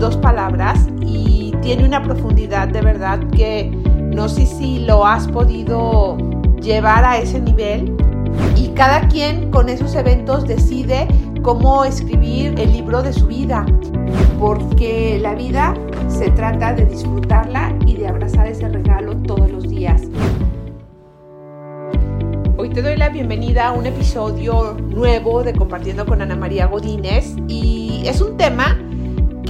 dos palabras y tiene una profundidad de verdad que no sé si lo has podido llevar a ese nivel y cada quien con esos eventos decide cómo escribir el libro de su vida, porque la vida se trata de disfrutarla y de abrazar ese regalo todos los días. Hoy te doy la bienvenida a un episodio nuevo de Compartiendo con Ana María Godínez y es un tema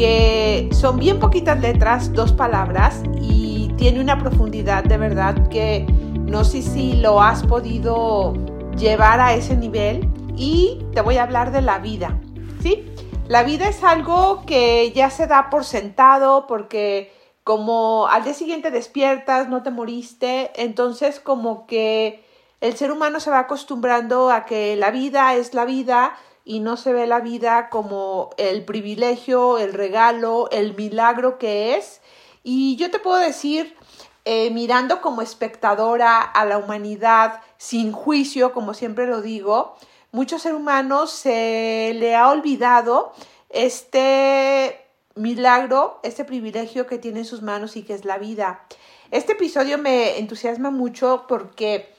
que son bien poquitas letras, dos palabras y tiene una profundidad de verdad que no sé si lo has podido llevar a ese nivel y te voy a hablar de la vida, ¿sí? La vida es algo que ya se da por sentado porque como al día siguiente despiertas, no te moriste, entonces como que el ser humano se va acostumbrando a que la vida es la vida y no se ve la vida como el privilegio, el regalo, el milagro que es. Y yo te puedo decir, eh, mirando como espectadora a la humanidad sin juicio, como siempre lo digo, muchos seres humanos se le ha olvidado este milagro, este privilegio que tiene en sus manos y que es la vida. Este episodio me entusiasma mucho porque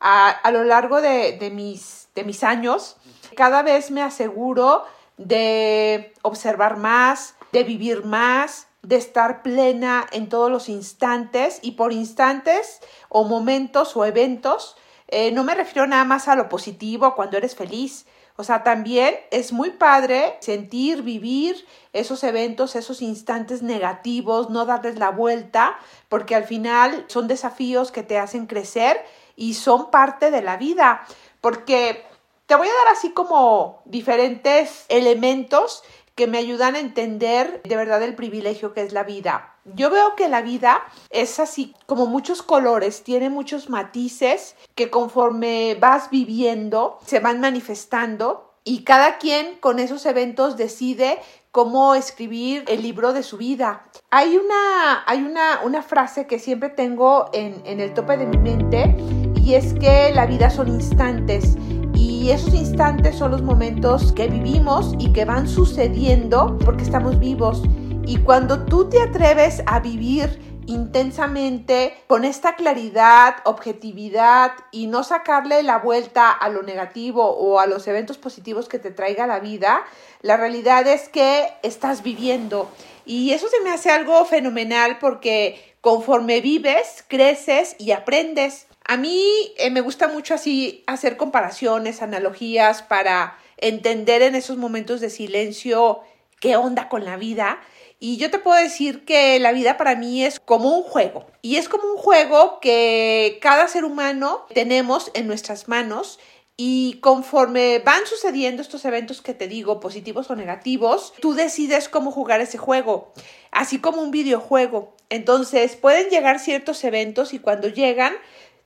a, lo largo de, mis, de mis años, cada vez me aseguro de observar más, de vivir más, de estar plena en todos los instantes y por instantes o momentos o eventos, eh, no me refiero nada más a lo positivo cuando eres feliz. O sea, también es muy padre sentir, vivir esos eventos, esos instantes negativos, no darles la vuelta, porque al final son desafíos que te hacen crecer y son parte de la vida, porque te voy a dar así como diferentes elementos que me ayudan a entender de verdad el privilegio que es la vida. Yo veo que la vida es así como muchos colores, tiene muchos matices que conforme vas viviendo se van manifestando y cada quien con esos eventos decide cómo escribir el libro de su vida. Hay una, hay una, una frase que siempre tengo en, en el tope de mi mente y es que la vida son instantes y esos instantes son los momentos que vivimos y que van sucediendo porque estamos vivos. Y cuando tú te atreves a vivir intensamente, con esta claridad, objetividad y no sacarle la vuelta a lo negativo o a los eventos positivos que te traiga la vida, la realidad es que estás viviendo. Y eso se me hace algo fenomenal porque conforme vives, creces y aprendes. A mí eh, me gusta mucho así hacer comparaciones, analogías para entender en esos momentos de silencio qué onda con la vida. Y yo te puedo decir que la vida para mí es como un juego. Y es como un juego que cada ser humano tenemos en nuestras manos. Y conforme van sucediendo estos eventos que te digo, positivos o negativos, tú decides cómo jugar ese juego, así como un videojuego. Entonces pueden llegar ciertos eventos y cuando llegan,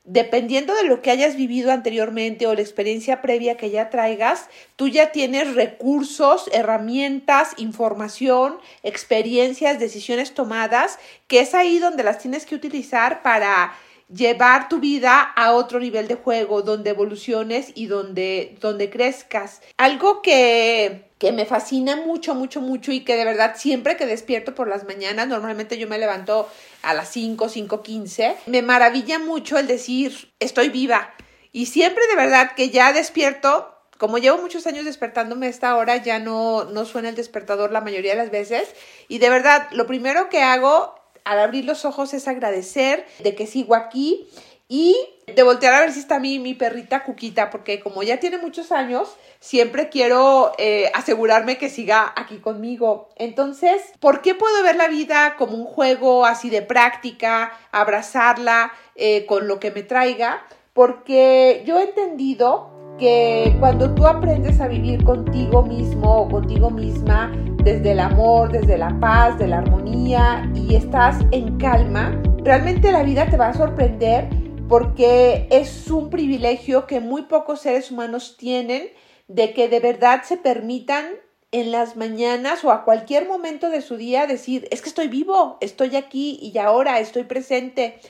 dependiendo de lo que hayas vivido anteriormente o la experiencia previa que ya traigas, tú ya tienes recursos, herramientas, información, experiencias, decisiones tomadas, que es ahí donde las tienes que utilizar para llevar tu vida a otro nivel de juego, donde evoluciones y donde, donde crezcas. Algo que que me fascina mucho, mucho, mucho y que de verdad siempre que despierto por las mañanas, normalmente yo me levanto a las 5, 5, 15, me maravilla mucho el decir estoy viva. Y siempre de verdad que ya despierto, como llevo muchos años despertándome a esta hora, ya no, no suena el despertador la mayoría de las veces. Y de verdad, lo primero que hago al abrir los ojos es agradecer de que sigo aquí y de voltear a ver si está mi, mi perrita Cuquita, porque como ya tiene muchos años, siempre quiero eh, asegurarme que siga aquí conmigo. Entonces, ¿por qué puedo ver la vida como un juego así de práctica, abrazarla eh, con lo que me traiga? Porque yo he entendido que cuando tú aprendes a vivir contigo mismo o contigo misma, desde el amor, desde la paz, de la armonía y estás en calma, realmente la vida te va a sorprender porque es un privilegio que muy pocos seres humanos tienen de que de verdad se permitan en las mañanas o a cualquier momento de su día decir, es que estoy vivo, estoy aquí y ahora estoy presente.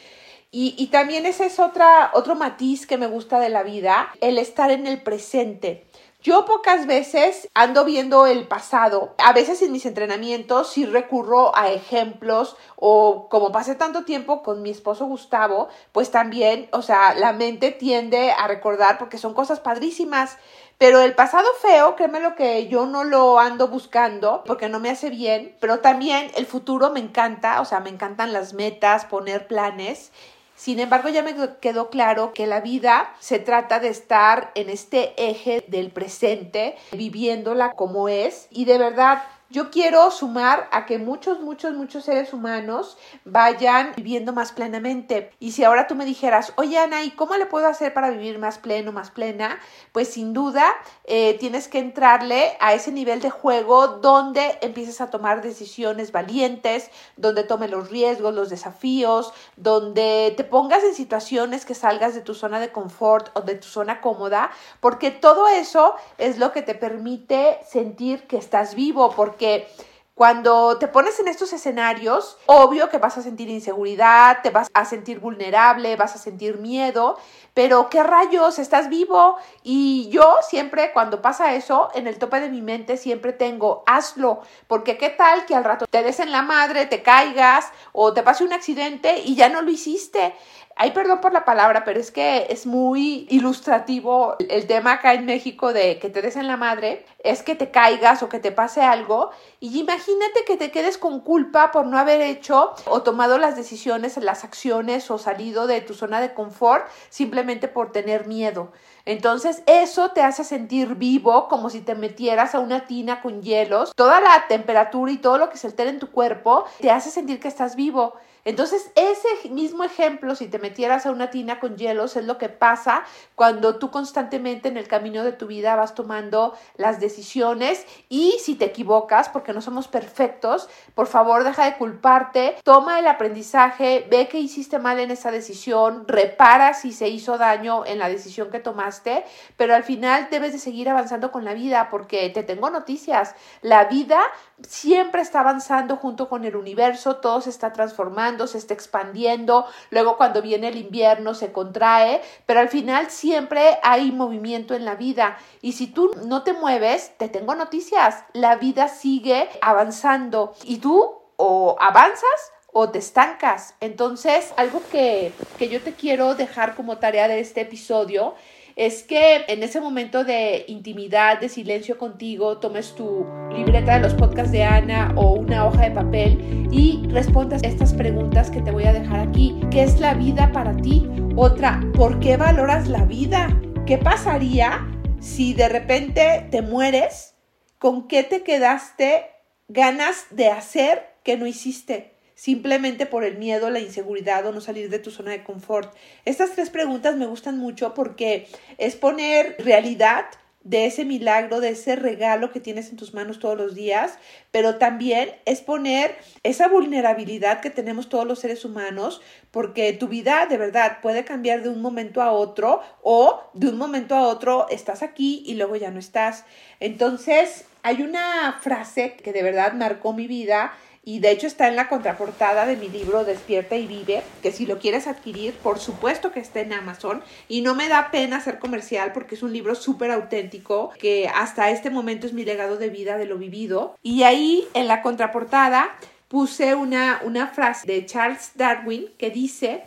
Y, también ese es otra, otro matiz que me gusta de la vida, el estar en el presente. Yo pocas veces ando viendo el pasado. A veces en mis entrenamientos sí recurro a ejemplos o como pasé tanto tiempo con mi esposo Gustavo, pues también, o sea, la mente tiende a recordar porque son cosas padrísimas. Pero el pasado feo, créeme lo que yo no lo ando buscando porque no me hace bien, pero también el futuro me encanta, o sea, me encantan las metas, poner planes sin embargo, ya me quedó claro que la vida se trata de estar en este eje del presente, viviéndola como es y de verdad yo quiero sumar a que muchos, muchos, muchos seres humanos vayan viviendo más plenamente. Y si ahora tú me dijeras, oye Ana, ¿y cómo le puedo hacer para vivir más pleno, más plena? Pues sin duda eh, tienes que entrarle a ese nivel de juego donde empieces a tomar decisiones valientes, donde tome los riesgos, los desafíos, donde te pongas en situaciones que salgas de tu zona de confort o de tu zona cómoda, porque todo eso es lo que te permite sentir que estás vivo, porque que cuando te pones en estos escenarios, obvio que vas a sentir inseguridad, te vas a sentir vulnerable, vas a sentir miedo, pero qué rayos, estás vivo. Y yo siempre cuando pasa eso, en el tope de mi mente siempre tengo, hazlo, porque qué tal que al rato te des en la madre, te caigas o te pase un accidente y ya no lo hiciste. Ay, perdón por la palabra, pero es que es muy ilustrativo el tema acá en México de que te des en la madre, es que te caigas o que te pase algo y imagínate que te quedes con culpa por no haber hecho o tomado las decisiones, las acciones o salido de tu zona de confort simplemente por tener miedo. Entonces eso te hace sentir vivo como si te metieras a una tina con hielos. Toda la temperatura y todo lo que se altera en tu cuerpo te hace sentir que estás vivo. Entonces, ese mismo ejemplo, si te metieras a una tina con hielos, es lo que pasa cuando tú constantemente en el camino de tu vida vas tomando las decisiones y si te equivocas, porque no somos perfectos, por favor deja de culparte, toma el aprendizaje, ve que hiciste mal en esa decisión, repara si se hizo daño en la decisión que tomaste, pero al final debes de seguir avanzando con la vida porque te tengo noticias, la vida siempre está avanzando junto con el universo, todo se está transformando, se está expandiendo, luego cuando viene el invierno se contrae, pero al final siempre hay movimiento en la vida y si tú no te mueves, te tengo noticias, la vida sigue avanzando y tú o avanzas o te estancas. Entonces, algo que, que yo te quiero dejar como tarea de este episodio es que en ese momento de intimidad, de silencio contigo, tomes tu libreta de los podcasts de Ana o una hoja de papel y respondas estas preguntas que te voy a dejar aquí. ¿Qué es la vida para ti? Otra, ¿por qué valoras la vida? ¿Qué pasaría si de repente te mueres? ¿Con qué te quedaste ganas de hacer que no hiciste? Simplemente por el miedo, la inseguridad o no salir de tu zona de confort. Estas tres preguntas me gustan mucho porque es poner realidad de ese milagro, de ese regalo que tienes en tus manos todos los días, pero también es poner esa vulnerabilidad que tenemos todos los seres humanos, porque tu vida de verdad puede cambiar de un momento a otro o de un momento a otro estás aquí y luego ya no estás. Entonces, hay una frase que de verdad marcó mi vida y de hecho está en la contraportada de mi libro Despierta y Vive, que si lo quieres adquirir, por supuesto que está en Amazon y no me da pena ser comercial porque es un libro súper auténtico que hasta este momento es mi legado de vida de lo vivido. Y ahí en la contraportada puse una, una frase de Charles Darwin que dice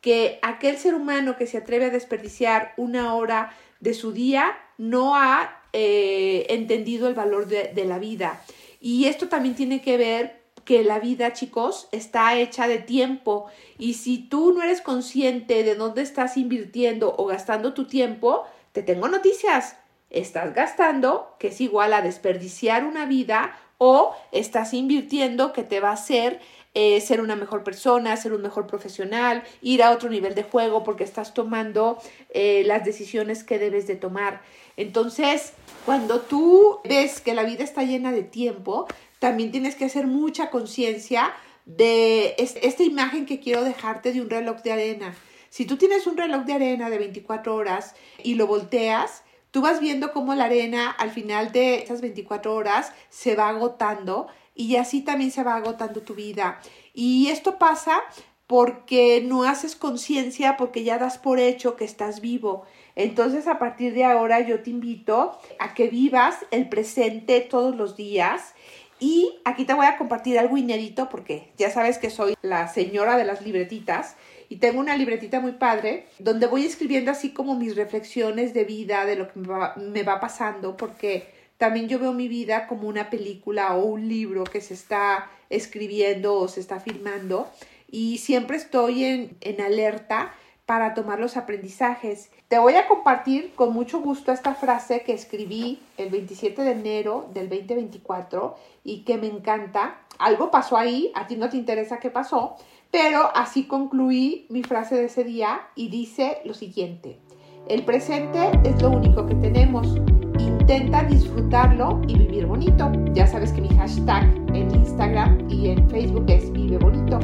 que aquel ser humano que se atreve a desperdiciar una hora de su día no ha eh, entendido el valor de, de la vida. Y esto también tiene que ver que la vida, chicos, está hecha de tiempo y si tú no eres consciente de dónde estás invirtiendo o gastando tu tiempo, te tengo noticias. Estás gastando, que es igual a desperdiciar una vida, o estás invirtiendo que te va a hacer eh, ser una mejor persona, ser un mejor profesional, ir a otro nivel de juego porque estás tomando eh, las decisiones que debes de tomar. Entonces, cuando tú ves que la vida está llena de tiempo, también tienes que hacer mucha conciencia de esta imagen que quiero dejarte de un reloj de arena. Si tú tienes un reloj de arena de 24 horas y lo volteas, tú vas viendo cómo la arena al final de esas 24 horas se va agotando y así también se va agotando tu vida. Y esto pasa porque no haces conciencia, porque ya das por hecho que estás vivo. Entonces, a partir de ahora, yo te invito a que vivas el presente todos los días. Y aquí te voy a compartir algo inédito porque ya sabes que soy la señora de las libretitas y tengo una libretita muy padre donde voy escribiendo así como mis reflexiones de vida, de lo que me va, pasando, porque también yo veo mi vida como una película o un libro que se está escribiendo o se está filmando. Y siempre estoy en, en alerta para tomar los aprendizajes. Te voy a compartir con mucho gusto esta frase que escribí el 27 de enero del 2024 y que me encanta. Algo pasó ahí, a ti no te interesa qué pasó, pero así concluí mi frase de ese día y dice lo siguiente. El presente es lo único que tenemos. Intenta disfrutarlo y vivir bonito. Ya sabes que mi hashtag en Instagram y en Facebook es Vive Bonito.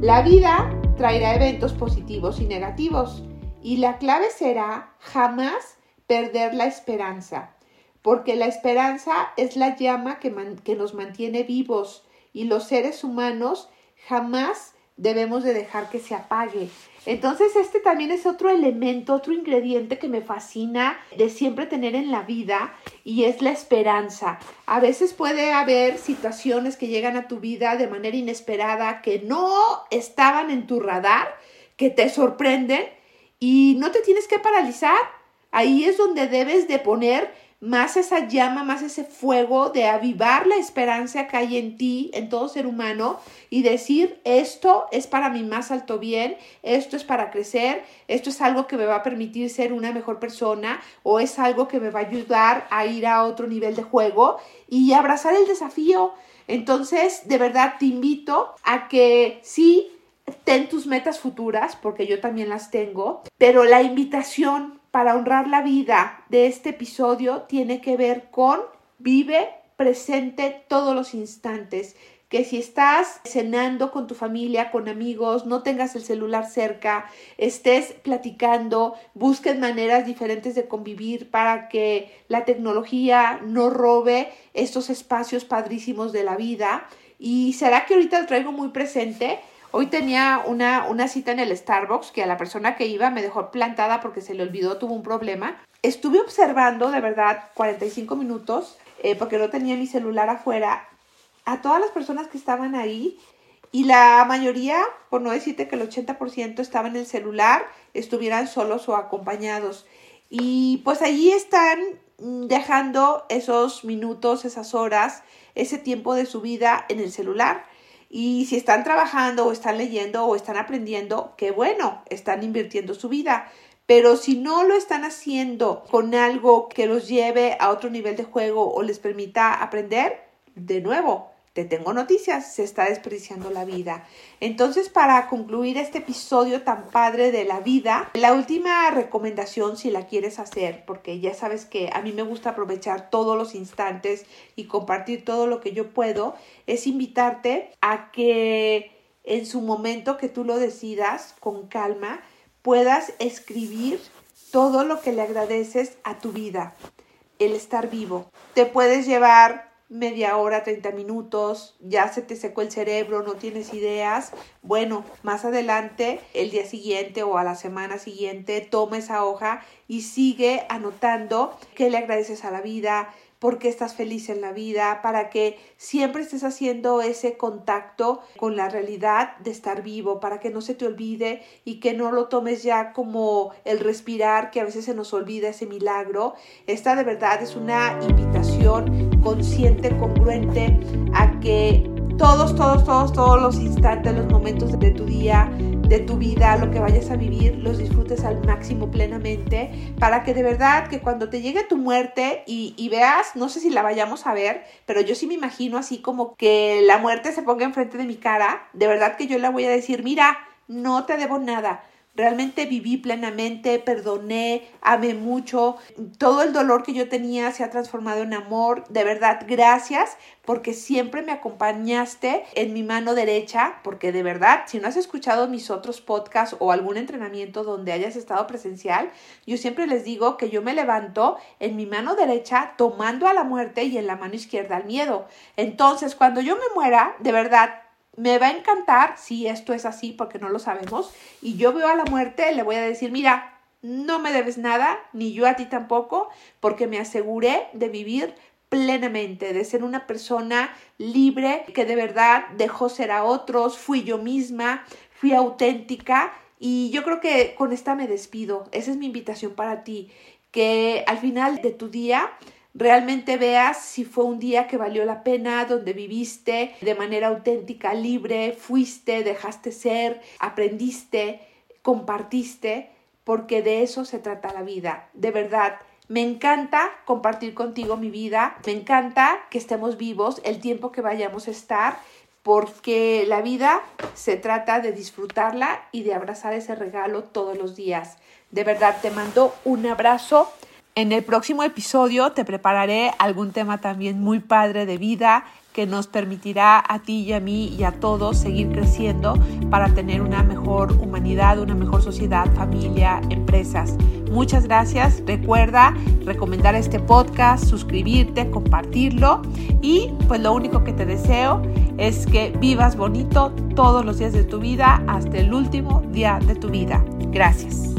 La vida traerá eventos positivos y negativos y la clave será jamás perder la esperanza, porque la esperanza es la llama que, nos mantiene vivos y los seres humanos jamás debemos de dejar que se apague. Entonces este también es otro elemento, otro ingrediente que me fascina de siempre tener en la vida y es la esperanza. A veces puede haber situaciones que llegan a tu vida de manera inesperada que no estaban en tu radar, que te sorprenden y no te tienes que paralizar. Ahí es donde debes de poner más esa llama, más ese fuego de avivar la esperanza que hay en ti, en todo ser humano, y decir, esto es para mi más alto bien, esto es para crecer, esto es algo que me va a permitir ser una mejor persona, o es algo que me va a ayudar a ir a otro nivel de juego y abrazar el desafío. Entonces, de verdad te invito a que sí, ten tus metas futuras, porque yo también las tengo, pero la invitación para honrar la vida de este episodio tiene que ver con vive presente todos los instantes. Que si estás cenando con tu familia, con amigos, no tengas el celular cerca, estés platicando, busques maneras diferentes de convivir para que la tecnología no robe estos espacios padrísimos de la vida. Y será que ahorita traigo muy presente, Hoy tenía una, cita en el Starbucks que a la persona que iba me dejó plantada porque se le olvidó, tuvo un problema. Estuve observando de verdad 45 minutos eh, porque no tenía mi celular afuera a todas las personas que estaban ahí y la mayoría, por no decirte que el 80% estaban en el celular, estuvieran solos o acompañados. Y pues allí están dejando esos minutos, esas horas, ese tiempo de su vida en el celular. Y si están trabajando o están leyendo o están aprendiendo, qué bueno, están invirtiendo su vida. Pero si no lo están haciendo con algo que los lleve a otro nivel de juego o les permita aprender, de nuevo, te tengo noticias, se está desperdiciando la vida. Entonces, para concluir este episodio tan padre de la vida, la última recomendación, si la quieres hacer, porque ya sabes que a mí me gusta aprovechar todos los instantes y compartir todo lo que yo puedo, es invitarte a que en su momento que tú lo decidas con calma, puedas escribir todo lo que le agradeces a tu vida, el estar vivo. Te puedes llevar media hora, 30 minutos, ya se te secó el cerebro, no tienes ideas, bueno, más adelante, el día siguiente o a la semana siguiente, toma esa hoja y sigue anotando qué le agradeces a la vida, por qué estás feliz en la vida, para que siempre estés haciendo ese contacto con la realidad de estar vivo, para que no se te olvide y que no lo tomes ya como el respirar, que a veces se nos olvida ese milagro. Esta de verdad es una invitación consciente, congruente, a que todos, todos, todos, todos los instantes, los momentos de tu día, de tu vida, lo que vayas a vivir, los disfrutes al máximo plenamente, para que de verdad que cuando te llegue tu muerte y, veas, no sé si la vayamos a ver, pero yo sí me imagino así como que la muerte se ponga enfrente de mi cara, de verdad que yo le voy a decir, mira, no te debo nada Realmente viví plenamente, perdoné, amé mucho. Todo el dolor que yo tenía se ha transformado en amor. De verdad, gracias porque siempre me acompañaste en mi mano derecha, porque de verdad, si no has escuchado mis otros podcasts o algún entrenamiento donde hayas estado presencial, yo siempre les digo que yo me levanto en mi mano derecha tomando a la muerte y en la mano izquierda al miedo. Entonces, cuando yo me muera, de verdad, me va a encantar si esto es así porque no lo sabemos y yo veo a la muerte, le voy a decir, mira, no me debes nada, ni yo a ti tampoco, porque me aseguré de vivir plenamente, de ser una persona libre que de verdad dejó ser a otros, fui yo misma, fui auténtica y yo creo que con esta me despido. Esa es mi invitación para ti, que al final de tu día realmente veas si fue un día que valió la pena, donde viviste de manera auténtica, libre, fuiste, dejaste ser, aprendiste, compartiste, porque de eso se trata la vida. De verdad, me encanta compartir contigo mi vida, me encanta que estemos vivos el tiempo que vayamos a estar, porque la vida se trata de disfrutarla y de abrazar ese regalo todos los días. De verdad, te mando un abrazo. En el próximo episodio te prepararé algún tema también muy padre de vida, que nos permitirá a ti y a mí y a todos seguir creciendo para tener una mejor humanidad, una mejor sociedad, familia, empresas. Muchas gracias. Recuerda recomendar este podcast, suscribirte, compartirlo y pues lo único que te deseo es que vivas bonito todos los días de tu vida hasta el último día de tu vida. Gracias.